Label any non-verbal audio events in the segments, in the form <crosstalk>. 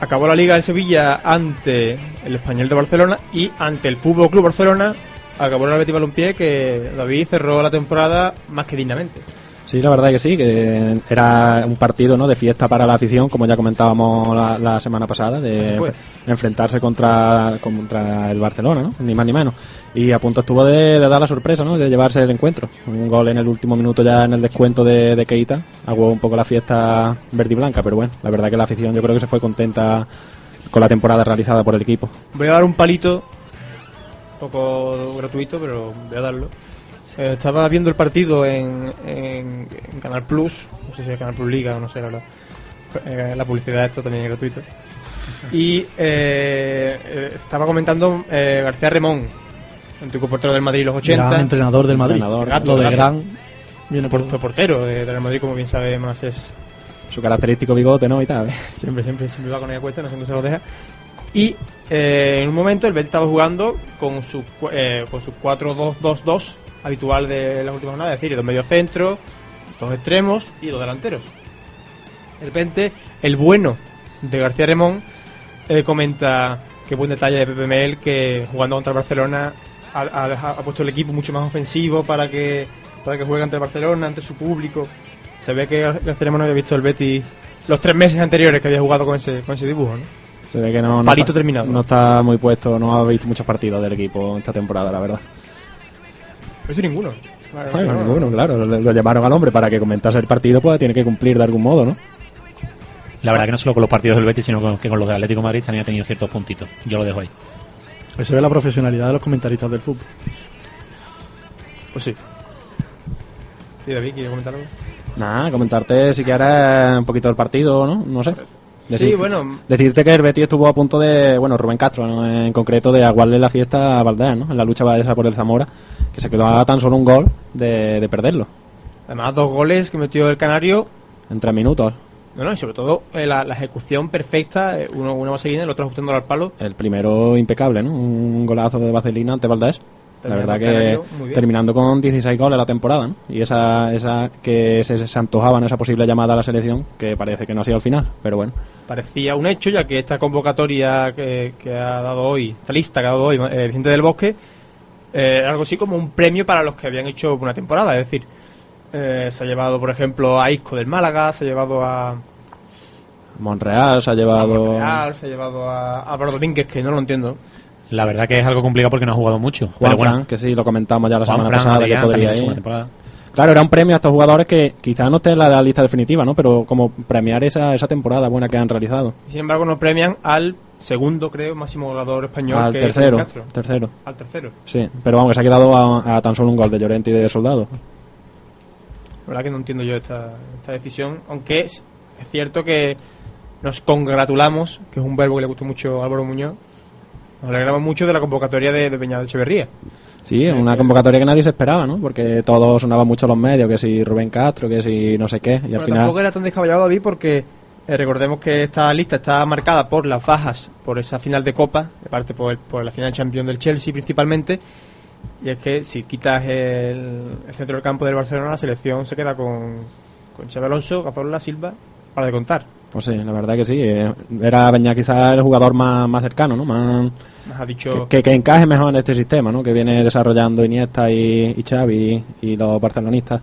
Acabó la Liga de Sevilla ante el Español de Barcelona y ante el Fútbol Club Barcelona acabó el Betis Balompié que David cerró la temporada más que dignamente. Sí, la verdad que sí, que era un partido ¿no? de fiesta para la afición, como ya comentábamos la, la semana pasada, de enfrentarse contra, contra el Barcelona, ¿no? ni más ni menos. Y a punto estuvo de, de dar la sorpresa, ¿no? de llevarse el encuentro. Un gol en el último minuto ya en el descuento de, de Keita, aguó un poco la fiesta verde y blanca, pero bueno, la verdad que la afición yo creo que se fue contenta con la temporada realizada por el equipo. Voy a dar un palito, un poco gratuito, pero voy a darlo. Eh, estaba viendo el partido en, en, en Canal Plus, no sé si es Canal Plus Liga o no sé, la verdad. Eh, la publicidad esto también es gratuito. Y eh, eh, estaba comentando eh, García Remón, antiguo portero del Madrid en los 80. Gran entrenador del Madrid. Entrenador, Gato, Lo de gato. gran. Viene Por- fue portero de- del Madrid, como bien sabe Manasés. Su característico bigote, ¿no? Y tal. <laughs> Siempre, siempre, siempre va con ella cuesta, no sé dónde se lo deja. Y eh, en un momento el Betis estaba jugando con su, cu- eh, con su 4-2-2-2 habitual de las últimas jornadas, es decir, dos mediocentros, dos extremos y dos delanteros. De repente, el bueno de García Remón eh, comenta que buen detalle de Pepe Mel que jugando contra el Barcelona ha, ha deja- ha puesto el equipo mucho más ofensivo para que, para que juegue ante el Barcelona, ante su público. Se ve que Gar- García Remón no había visto el Betis los tres meses anteriores que había jugado con ese, con ese dibujo, ¿no? Se ve que no, no Palito está, terminado. No está muy puesto, no ha visto muchos partidos del equipo esta temporada, la verdad. No hizo ninguno. Bueno, ninguno, claro. Lo, lo llamaron al hombre para que comentase el partido, pues tiene que cumplir de algún modo, ¿no? La verdad que no solo con los partidos del Betis, sino con- que con los del Atlético de Madrid también ha tenido ciertos puntitos. Yo lo dejo ahí. Se ve la profesionalidad de los comentaristas del fútbol. Pues sí. Sí, David, ¿quieres comentar algo? Nada, comentarte si quieres un poquito del partido, ¿no? No sé. Sí, bueno. Decirte que el Betis estuvo a punto de, bueno, Rubén Castro, ¿no? en concreto, de aguarle la fiesta a Valdés, ¿no? En la lucha esa por el Zamora, que se quedó a tan solo un gol de, de perderlo, Además, dos goles que metió el Canario. en tres minutos. No, no, y sobre todo eh, la, la ejecución perfecta, eh, uno una vaselina, el otro ajustándolo al palo. El primero impecable, ¿no? Un golazo de Vaselina ante Valdés. La verdad que terminando con 16 goles la temporada, ¿no? Y esa, esa que se, se antojaba en esa posible llamada a la selección, que parece que no ha sido al final, pero bueno. Parecía un hecho, ya que esta convocatoria que, que ha dado hoy, esta lista que ha dado hoy eh, Vicente del Bosque, eh, algo así como un premio para los que habían hecho una temporada. Es decir, eh, se ha llevado, por ejemplo, a Isco del Málaga, se ha llevado a, Monreal se ha a llevado... Monreal, se ha llevado a Álvaro Domínguez, que no lo entiendo. La verdad que es algo complicado porque no ha jugado mucho. Juan pero bueno, Fran, que sí, lo comentamos ya la Juan semana Fran, pasada, Adrián que podría ir. Claro, era un premio a estos jugadores que quizás no estén en la, la lista definitiva, ¿no? Pero como premiar esa, esa temporada buena que han realizado. Sin embargo, no premian al segundo, creo, máximo goleador español. Al que tercero, tercero. Al tercero. Sí, pero vamos, que se ha quedado a, a tan solo un gol de Llorente y de Soldado. La verdad que no entiendo yo esta, esta decisión, aunque es, es cierto que nos congratulamos, que es un verbo que le gusta mucho a Álvaro Muñoz, nos alegramos mucho de la convocatoria de, de Peña de Echeverría. Sí, una convocatoria que nadie se esperaba, ¿no? Porque todos sonaban mucho los medios, que si Rubén Castro, que si no sé qué, y al final... tampoco era tan descabellado David porque eh, recordemos que esta lista está marcada por las bajas, por esa final de Copa, de parte por, el- por la final de Champions del Chelsea principalmente, y es que si quitas el, el centro del campo del Barcelona, la selección se queda con, con Xabi Alonso, Cazorla, Silva, para de contar. Pues sí, la verdad que sí. eh, Era Beñá quizás el jugador más, más cercano, ¿no? Más, Nos ha dicho... que, que, que encaje mejor en este sistema, ¿no? Que viene desarrollando Iniesta y, y Xavi y, y los barcelonistas.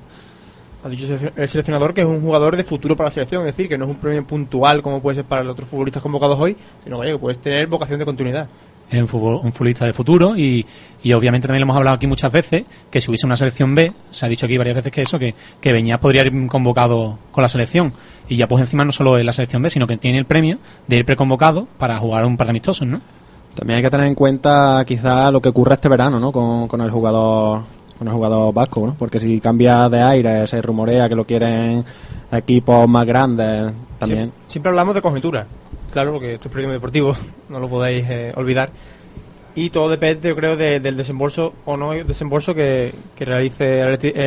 Ha dicho el seleccionador que es un jugador de futuro para la selección, es decir, que no es un premio puntual como puede ser para los otros futbolistas convocados hoy, sino que, puedes tener vocación de continuidad. es un, futbolista de futuro y, y obviamente también lo hemos hablado aquí muchas veces que si hubiese una selección B, se ha dicho aquí varias veces que eso, que, que Beñat podría ir convocado con la selección y ya pues encima no solo en la selección B, sino que tiene el premio de ir preconvocado para jugar un par de amistosos, ¿no? También hay que tener en cuenta quizás lo que ocurre este verano, ¿no? Con, con el jugador con el jugador vasco, ¿no? Porque si cambia de aire, se rumorea que lo quieren equipos más grandes también. Siempre, hablamos de conjeturas. claro, porque esto es periodismo deportivo, <laughs> no lo podéis eh, olvidar. Y todo depende, yo creo, de- del desembolso o no desembolso que, que realice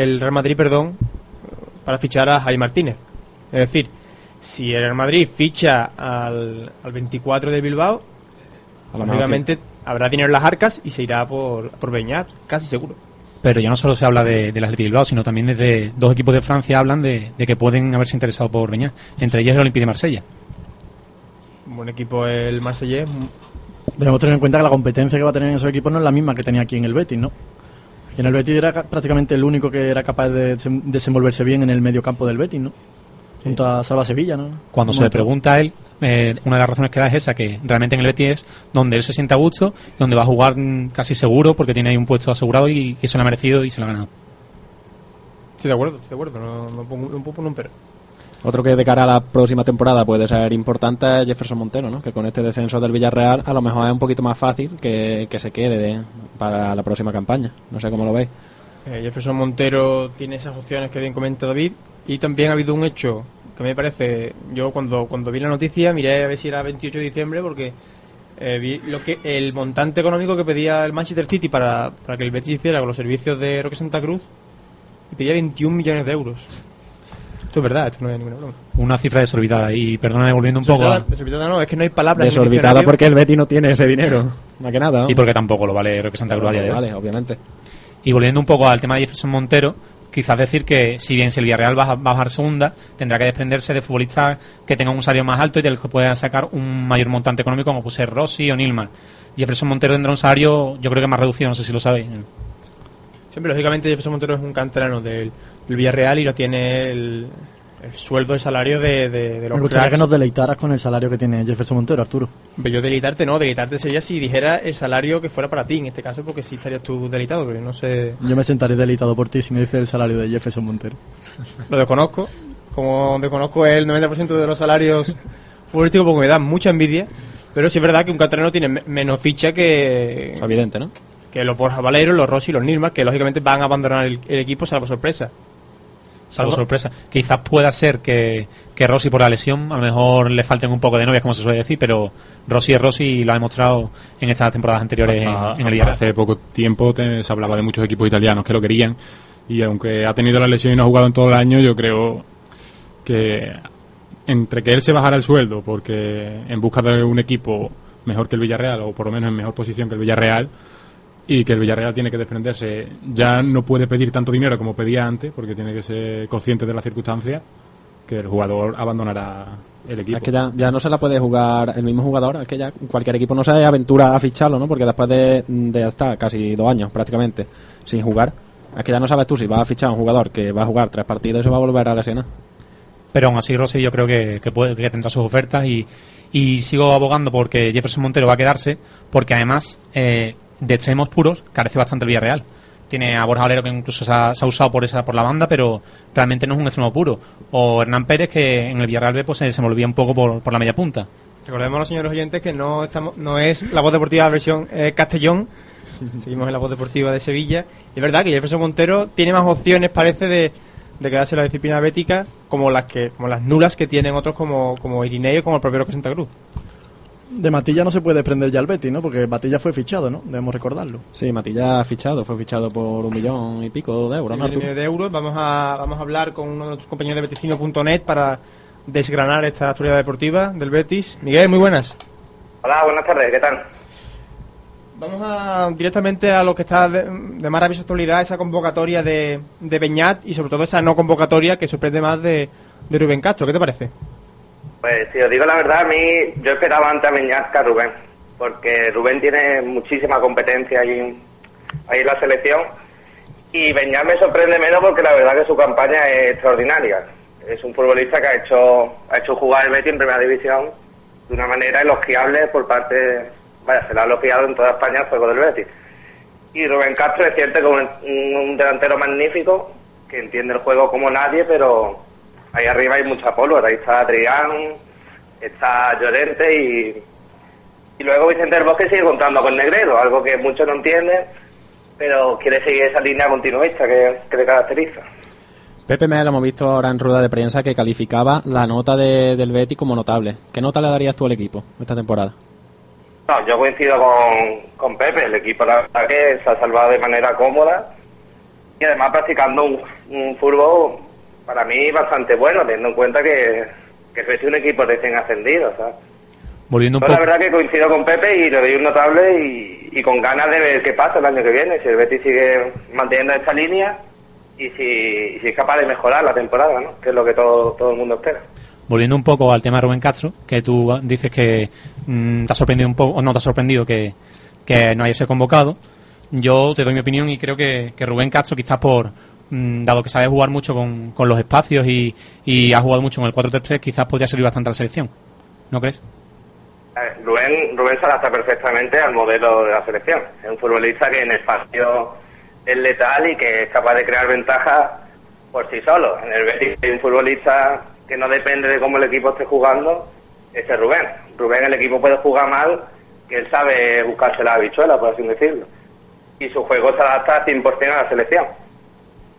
el Real Madrid, perdón, para fichar a Javi Martínez. Es decir, si el Real Madrid ficha al, al 24 de Bilbao, Lógicamente habrá dinero en las arcas y se irá por, por Beñat, casi seguro. Pero ya no solo se habla de, del Athletic Bilbao, sino también desde dos equipos de Francia hablan de, de que pueden haberse interesado por Beñat. Entre ellos el Olympique de Marsella. Un buen equipo el Marsellés, Debemos tener en cuenta que la competencia que va a tener en esos equipos no es la misma que tenía aquí en el Betis, ¿no? Aquí en el Betis era ca- prácticamente el único que era capaz de desenvolverse bien en el medio campo del Betis, ¿no? Junto a Salva Sevilla, ¿no? Cuando se le pregunta a él, eh, una de las razones que da es esa, que realmente en el Betis es donde él se siente a gusto, donde va a jugar mm, casi seguro porque tiene ahí un puesto asegurado y, y se lo ha merecido y se lo ha ganado. estoy de acuerdo, estoy de acuerdo, no, no pongo, no puedo poner un pero. Otro que de cara a la próxima temporada puede ser importante es Jefferson Montero, ¿no? Que con este descenso del Villarreal a lo mejor es un poquito más fácil que, que se quede de- para la próxima campaña. No sé cómo lo veis. Eh, Jefferson Montero tiene esas opciones que bien comenta David y también ha habido un hecho que me parece, yo cuando, cuando vi la noticia miré a ver si era 28 de diciembre porque eh, vi lo que el montante económico que pedía el Manchester City para, para que el Betis hiciera con los servicios de Roque Santa Cruz y pedía 21 millones de euros. Esto es verdad, esto no es ninguna broma. Una cifra desorbitada y perdona volviendo un poco a- Desorbitada, no, es que no hay palabras. Desorbitada porque el Betis no tiene ese dinero. <laughs> Más que nada. ¿no? y porque tampoco lo vale Roque Santa Cruz a día de hoy. Vale, obviamente. Y volviendo un poco al tema de Jefferson Montero, quizás decir que si bien si el Villarreal va a, bajar segunda, tendrá que desprenderse de futbolistas que tengan un salario más alto y de los que puedan sacar un mayor montante económico como puede Rossi o Nilman. Jefferson Montero tendrá un salario, yo creo que más reducido, no sé si lo sabéis. Siempre, lógicamente, Jefferson Montero es un canterano del, del Villarreal y no tiene el, el sueldo, el salario de, de, de los Me gustaría cracks. que nos deleitaras con el salario que tiene Jefferson Montero, Arturo. Pero yo deleitarte no, deleitarte sería si dijera el salario que fuera para ti en este caso, porque sí estarías tú deleitado, pero no sé, Yo me sentaré deleitado por ti si me dices el salario de Jefferson Montero. lo desconozco. Como desconozco el 90% de los salarios futbolísticos, porque me da mucha envidia. Pero sí es verdad que un catalano tiene me- menos ficha que, Evidente, ¿no? que los Borja Valero, los Rossi y los Nilmar, que lógicamente van a abandonar el, el equipo salvo sorpresa. Salvo sorpresa. Quizás pueda ser que, que Rossi por la lesión, a lo mejor le falten un poco de novias, como se suele decir, pero Rossi es Rossi y lo ha demostrado en estas temporadas anteriores en, Hasta- en el. Hace poco tiempo te- se hablaba de muchos equipos italianos que lo querían y aunque ha tenido la lesión y no ha jugado en todo el año, yo creo que entre que él se bajara el sueldo porque en busca de un equipo mejor que el Villarreal o por lo menos en mejor posición que el Villarreal y que el Villarreal tiene que desprenderse, ya no puede pedir tanto dinero como pedía antes porque tiene que ser consciente de las circunstancias que el jugador abandonará el equipo. Es que ya, ya no se la puede jugar el mismo jugador, es que ya cualquier equipo no se aventura a ficharlo, ¿no? Porque después de, de estar casi dos años prácticamente sin jugar, es que ya no sabes tú si vas a fichar a un jugador que va a jugar tres partidos y se va a volver a lesionar. Pero aún así Rossi yo creo que, que, puede, que tendrá sus ofertas y, y sigo abogando porque Jefferson Montero va a quedarse porque además eh, de extremos puros carece bastante el Villarreal. Tiene a Borja Valero que incluso se ha, se ha usado por esa por la banda, pero realmente no es un extremo puro. O Hernán Pérez que en el Villarreal B pues, se desenvolvía un poco por, por la media punta. Recordemos a los señores oyentes que no estamos no es la voz deportiva versión eh, Castellón. <laughs> Seguimos en la voz deportiva de Sevilla. Y es verdad que Jefferson Montero tiene más opciones, parece, de, de quedarse en la disciplina bética como las que como las nulas que tienen otros como, como Irineo como el propio Roque Santa Cruz. De Matilla no se puede desprender ya el Betis, ¿no? Porque Matilla fue fichado, ¿no? Debemos recordarlo. Sí, Matilla ha fichado, fue fichado por un millón y pico de euros, ¿no, Un millón de euros. Vamos a, vamos a hablar con uno de nuestros compañeros de beticino.net para desgranar esta actualidad deportiva del Betis. Miguel, muy buenas. Hola, buenas tardes, ¿qué tal? Vamos a, directamente a lo que está de, de más rabiosa actualidad, esa convocatoria de, de Beñat y sobre todo esa no convocatoria que sorprende más de, de Rubén Castro. ¿Qué te parece? Pues si os digo la verdad, a mí yo esperaba antes a Beñat que a Rubén, porque Rubén tiene muchísima competencia ahí, ahí en la selección y Beñat me sorprende menos porque la verdad que su campaña es extraordinaria. Es un futbolista que ha hecho, ha hecho jugar el Betis en primera división de una manera elogiable por parte, vaya, se la ha elogiado en toda España el juego del Betis. Y Rubén Castro es cierto que un delantero magnífico, que entiende el juego como nadie, pero ahí arriba hay mucha pólvora. Ahí está Adrián, está Llorente y, y luego Vicente del Bosque sigue contando con Negredo, algo que muchos no entienden, pero quiere seguir esa línea continuista que, que le caracteriza. Pepe Mel, lo hemos visto ahora en rueda de prensa, que calificaba la nota de, del Betty como notable. ¿Qué nota le darías tú al equipo esta temporada? No, yo coincido con, con Pepe. El equipo, la verdad, que se ha salvado de manera cómoda y además practicando un, un fútbol para mí bastante bueno, teniendo en cuenta que, que es un equipo recién ascendido. ¿sabes? Volviendo un la verdad que coincido con Pepe y le doy un notable y, y con ganas de ver qué pasa el año que viene, si el Betis sigue manteniendo esta línea y si, y si es capaz de mejorar la temporada, ¿no? que es lo que todo, todo el mundo espera. Volviendo un poco al tema de Rubén Castro, que tú dices que mm, te ha sorprendido un poco, o no te ha sorprendido que, que no haya sido convocado. Yo te doy mi opinión y creo que, que Rubén Castro, quizás por, dado que sabe jugar mucho con, con los espacios y, y ha jugado mucho con el 4-3-3, quizás podría servir bastante a la selección. ¿No crees? Rubén, Rubén se adapta perfectamente al modelo de la selección. Es un futbolista que en espacio es letal y que es capaz de crear ventajas por sí solo. En el Betis hay un futbolista que no depende de cómo el equipo esté jugando, ese es Rubén. Rubén el equipo puede jugar mal, que él sabe buscarse la habichuela, por así decirlo. Y su juego se adapta al 100% a la selección.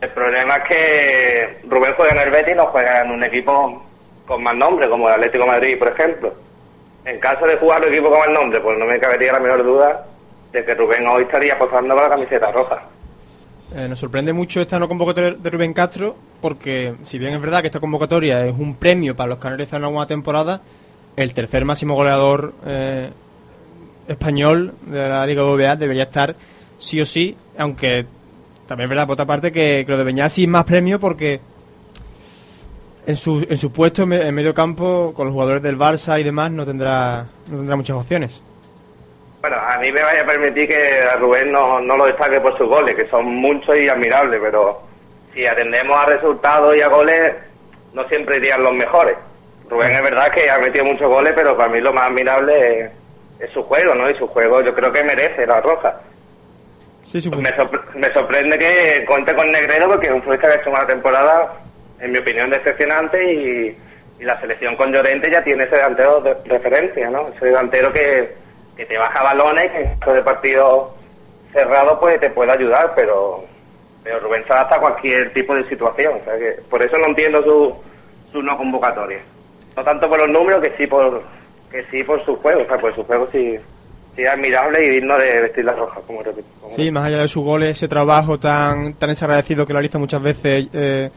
El problema es que Rubén juega en el Betis y no juega en un equipo con más nombre, como el Atlético Madrid, por ejemplo. En caso de jugar un equipo con el nombre, pues no me cabería la menor duda de que Rubén hoy estaría posando con la camiseta roja. Eh, nos sorprende mucho esta no convocatoria de Rubén Castro porque, si bien es verdad que esta convocatoria es un premio para los que han realizado en alguna temporada, el tercer máximo goleador eh, español de la Liga BBVA debería estar sí o sí, aunque también es verdad, por otra parte, que, que lo de Beñat es más premio porque en su, en su puesto en en medio campo, con los jugadores del Barça y demás, no tendrá, no tendrá muchas opciones. Bueno, a mí me vaya a permitir que a Rubén no, no lo destaque por sus goles, que son muchos y admirables, pero si atendemos a resultados y a goles, no siempre irían los mejores. Rubén es verdad que ha metido muchos goles, pero para mí lo más admirable es, es su juego, ¿no? Y su juego yo creo que merece la roja. Sí, su Pues me, sorpre- me sorprende que cuente con Negredo porque es un futbolista que ha hecho una temporada, en mi opinión, decepcionante y, y la selección con Llorente ya tiene ese delantero de referencia, ¿no? Ese delantero que, que te baja balones que en caso de partido cerrado pues te puede ayudar, pero, pero Rubén se adapta a cualquier tipo de situación. O sea que por eso no entiendo su, su no convocatoria. No tanto por los números que sí por que sí por su juego, o sea, por su juego sí, sí admirable y digno de vestir la roja, como repito. como Sí, más allá de sus goles, ese trabajo tan tan desagradecido que lo realiza muchas veces eh,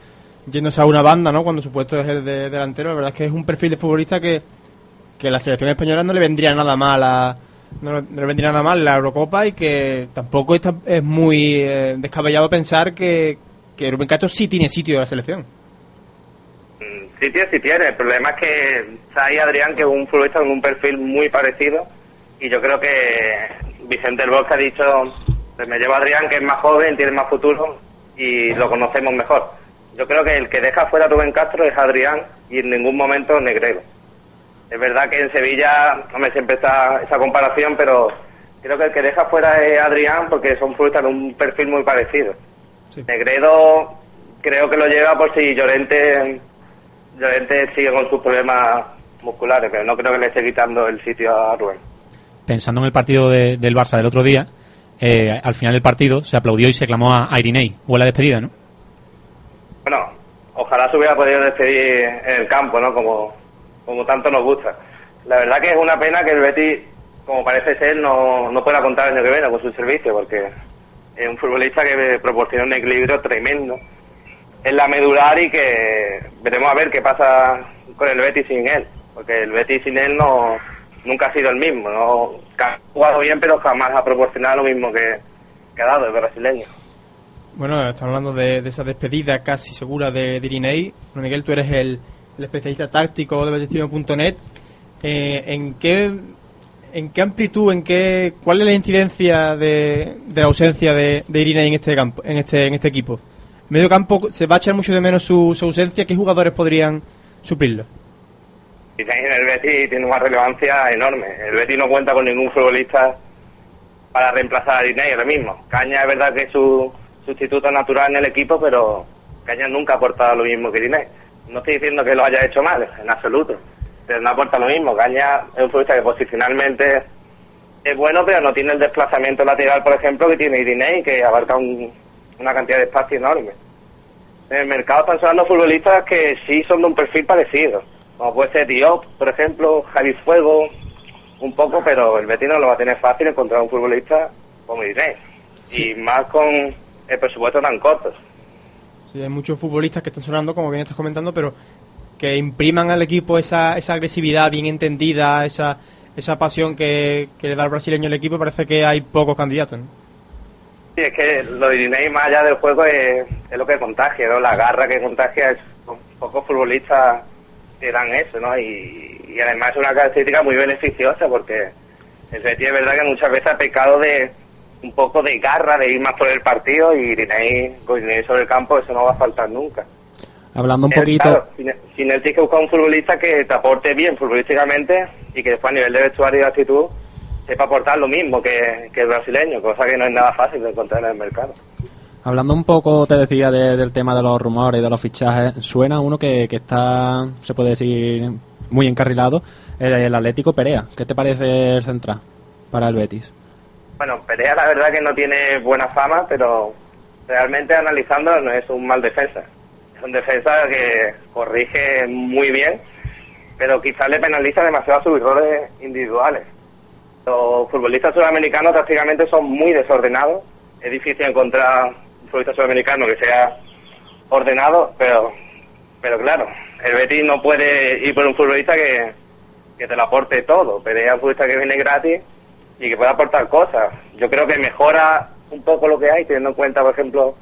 yéndose a una banda, ¿no? Cuando su puesto es el de delantero, la verdad es que es un perfil de futbolista que, que a la selección española no le vendría nada mal a, no, le- no le vendría nada mal la Eurocopa y que tampoco es, tan- es muy eh, descabellado pensar que, que Rubén Castro sí tiene sitio en la selección. Mm, Sí tiene, sí tiene. El problema es que está ahí Adrián, que es un futbolista con un perfil muy parecido. Y yo creo que Vicente del Bosque ha dicho, pues me llevo a Adrián, que es más joven, tiene más futuro y lo conocemos mejor. Yo creo que el que deja fuera a Rubén Castro es Adrián y en ningún momento Negredo. Es verdad que en Sevilla, no me siempre está esa comparación, pero creo que el que deja fuera es Adrián porque son futbolistas de un perfil muy parecido. Sí. Negredo creo que lo lleva por si Llorente, Llorente sigue con sus problemas musculares, pero no creo que le esté quitando el sitio a Rubén. Pensando en el partido de- del Barça del otro día, eh, al final del partido se aplaudió y se clamó a, a Irinei. Huele a despedida, ¿no? Bueno, ojalá se hubiera podido despedir en el campo, ¿no? Como, como tanto nos gusta. La verdad que es una pena que el Betis, como parece ser, no, no pueda contar el año que viene con su servicio, porque es un futbolista que proporciona un equilibrio tremendo en la medular y que veremos a ver qué pasa con el Betis sin él, porque el Betis sin él no nunca ha sido el mismo, no ha jugado bien pero jamás ha proporcionado lo mismo que, ha dado el brasileño. Bueno, estamos hablando de, esa despedida casi segura de, de Irinei. Miguel, tú eres el, especialista táctico de Betis.net. Eh, ¿En qué en qué amplitud, en qué, cuál es la incidencia de, de la ausencia de, de Irinei en este campo, en este en este equipo? En medio campo se va a echar mucho de menos su, su ausencia. ¿Qué jugadores podrían suplirlo? Y en el Betis tiene una relevancia enorme. El Betis no cuenta con ningún futbolista para reemplazar a Diney ahora mismo. Caña es verdad que es su sustituto natural en el equipo, pero Caña nunca ha aportado lo mismo que Diney. No estoy diciendo que lo haya hecho mal, en absoluto, pero no aporta lo mismo. Caña es un futbolista que posicionalmente es bueno, pero no tiene el desplazamiento lateral, por ejemplo, que tiene Diney, que abarca un- una cantidad de espacio enorme. en el mercado están sonando futbolistas que sí son de un perfil parecido. Como puede ser Diop, por ejemplo, Javi Fuego, un poco, pero el Betis no lo va a tener fácil encontrar un futbolista como Inés. Y más con el presupuesto tan corto. Sí, hay muchos futbolistas que están sonando, como bien estás comentando, pero que impriman al equipo esa, esa agresividad bien entendida, esa, esa pasión que, que le da al brasileño al equipo, parece que hay pocos candidatos. ¿no? Sí, es que lo de Inés más allá del juego es, es lo que contagia, ¿no? La garra que contagia es pocos futbolistas que dan eso, ¿no? Y, y además es una característica muy beneficiosa porque el Betis es verdad que muchas veces ha pecado de un poco de garra, de ir más por el partido y Irinei sobre el campo eso no va a faltar nunca. Hablando un poquito... claro, sin, sin él tienes que buscar un futbolista que te aporte bien futbolísticamente y que después a nivel de vestuario y de actitud sepa aportar lo mismo que, que el brasileño, cosa que no es nada fácil de encontrar en el mercado. Hablando un poco, te decía, de- del tema de los rumores y de los fichajes, suena uno que, que está, se puede decir, muy encarrilado, el, Atlético Perea. ¿Qué te parece el central para el Betis? Bueno, Perea la verdad que no tiene buena fama, pero realmente analizando no es un mal defensa. Es un defensa que corrige muy bien, pero quizás le penaliza demasiado sus errores individuales. Los futbolistas sudamericanos prácticamente son muy desordenados. Es difícil encontrar futbolista sudamericano que sea ordenado, pero pero claro, el Betis no puede ir por un futbolista que, que te lo aporte todo. Perea es un futbolista que viene gratis y que puede aportar cosas. Yo creo que mejora un poco lo que hay, teniendo en cuenta, por ejemplo,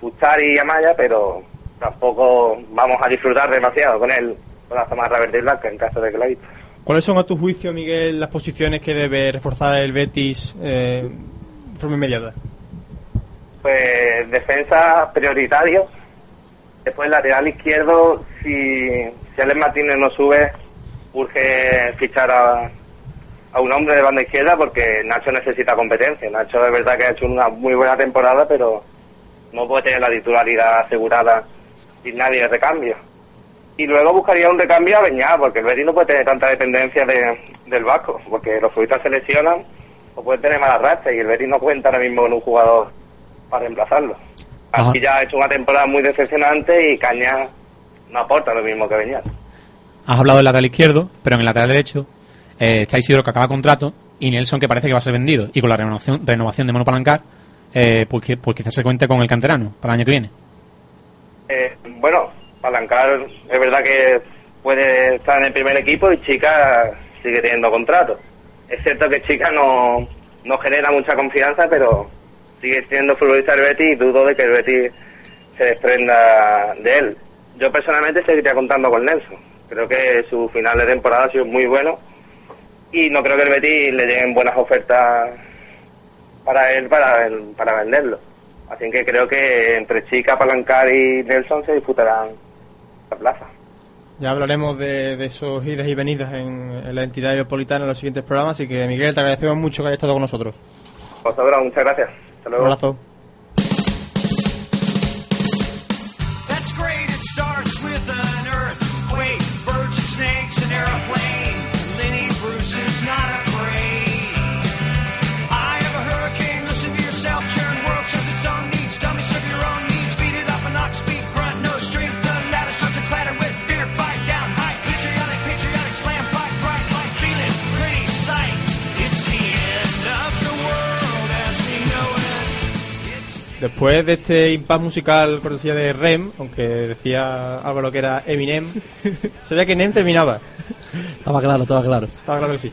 Ustari y Amaya, pero tampoco vamos a disfrutar demasiado con él, con la zamarra verde y blanca, en caso de que la haya. ¿Cuáles son, a tu juicio, Miguel, las posiciones que debe reforzar el Betis eh, de forma inmediata? Pues defensa prioritario. Después lateral izquierdo, si, si Alex Martínez no sube, urge fichar a, a un hombre de banda izquierda porque Nacho necesita competencia. Nacho es verdad que ha hecho una muy buena temporada, pero no puede tener la titularidad asegurada sin nadie de recambio. Y luego buscaría un recambio a Beñá, porque el Betis no puede tener tanta dependencia de, del Vasco, porque los futbolistas se lesionan o pueden tener malas rachas y el Betis no cuenta ahora mismo con un jugador para reemplazarlo. Ajá. Aquí ya ha hecho una temporada muy decepcionante y Caña no aporta lo mismo que Beñat. Has hablado del lateral izquierdo, pero en el lateral derecho eh, está Isidro que acaba contrato y Nelson que parece que va a ser vendido. Y con la renovación, renovación de Mono Palancar, eh, pues, pues quizás se cuente con el canterano para el año que viene. Eh, bueno, Palancar es verdad que puede estar en el primer equipo y Chica sigue teniendo contrato. Es cierto que Chica no, no genera mucha confianza, pero sigue siendo futbolista del Betis y dudo de que el Betis se desprenda de él. Yo personalmente seguiría contando con Nelson. Creo que su final de temporada ha sido muy bueno y no creo que el Betis le lleguen buenas ofertas para él para, para venderlo. Así que creo que entre Chica, Palancar y Nelson se disputarán la plaza. Ya hablaremos de, de esos idas y venidas en, en la entidad metropolitana en los siguientes programas, así que Miguel, te agradecemos mucho que hayas estado con nosotros. Vosotros, muchas gracias. Hasta Un abrazo. Después de este impasse musical cortesía de Rem, aunque decía Álvaro que era Eminem, sabía que Nem terminaba. Estaba claro, estaba claro. Estaba claro que sí.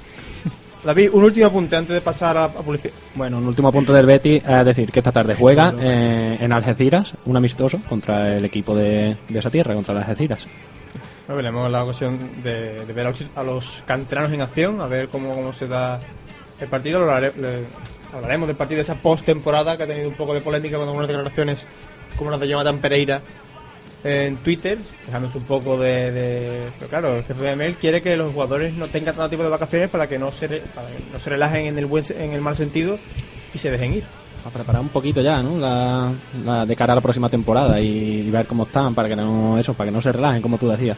David, un último apunte antes de pasar a, a publicidad. Bueno, un último punto del Betis es decir que esta tarde juega eh, en Algeciras un amistoso contra el equipo de, de esa tierra, contra las Algeciras. Bueno, veremos la ocasión de, de ver a los, a los canteranos en acción, a ver cómo, cómo se da el partido. Lo le- hablaremos del partido de esa post-temporada que ha tenido un poco de polémica con algunas declaraciones como las de Jonathan Pereira en Twitter, dejándose un poco de... de- pero claro, el jefe de Mel quiere que los jugadores no tengan tanto tipo de vacaciones para que no se, re- para que no se relajen en el, buen, en el mal sentido y se dejen ir. A preparar un poquito ya, ¿no? La, la- de cara a la próxima temporada y, y ver cómo están para que no eso, para que no se relajen, como tú decías.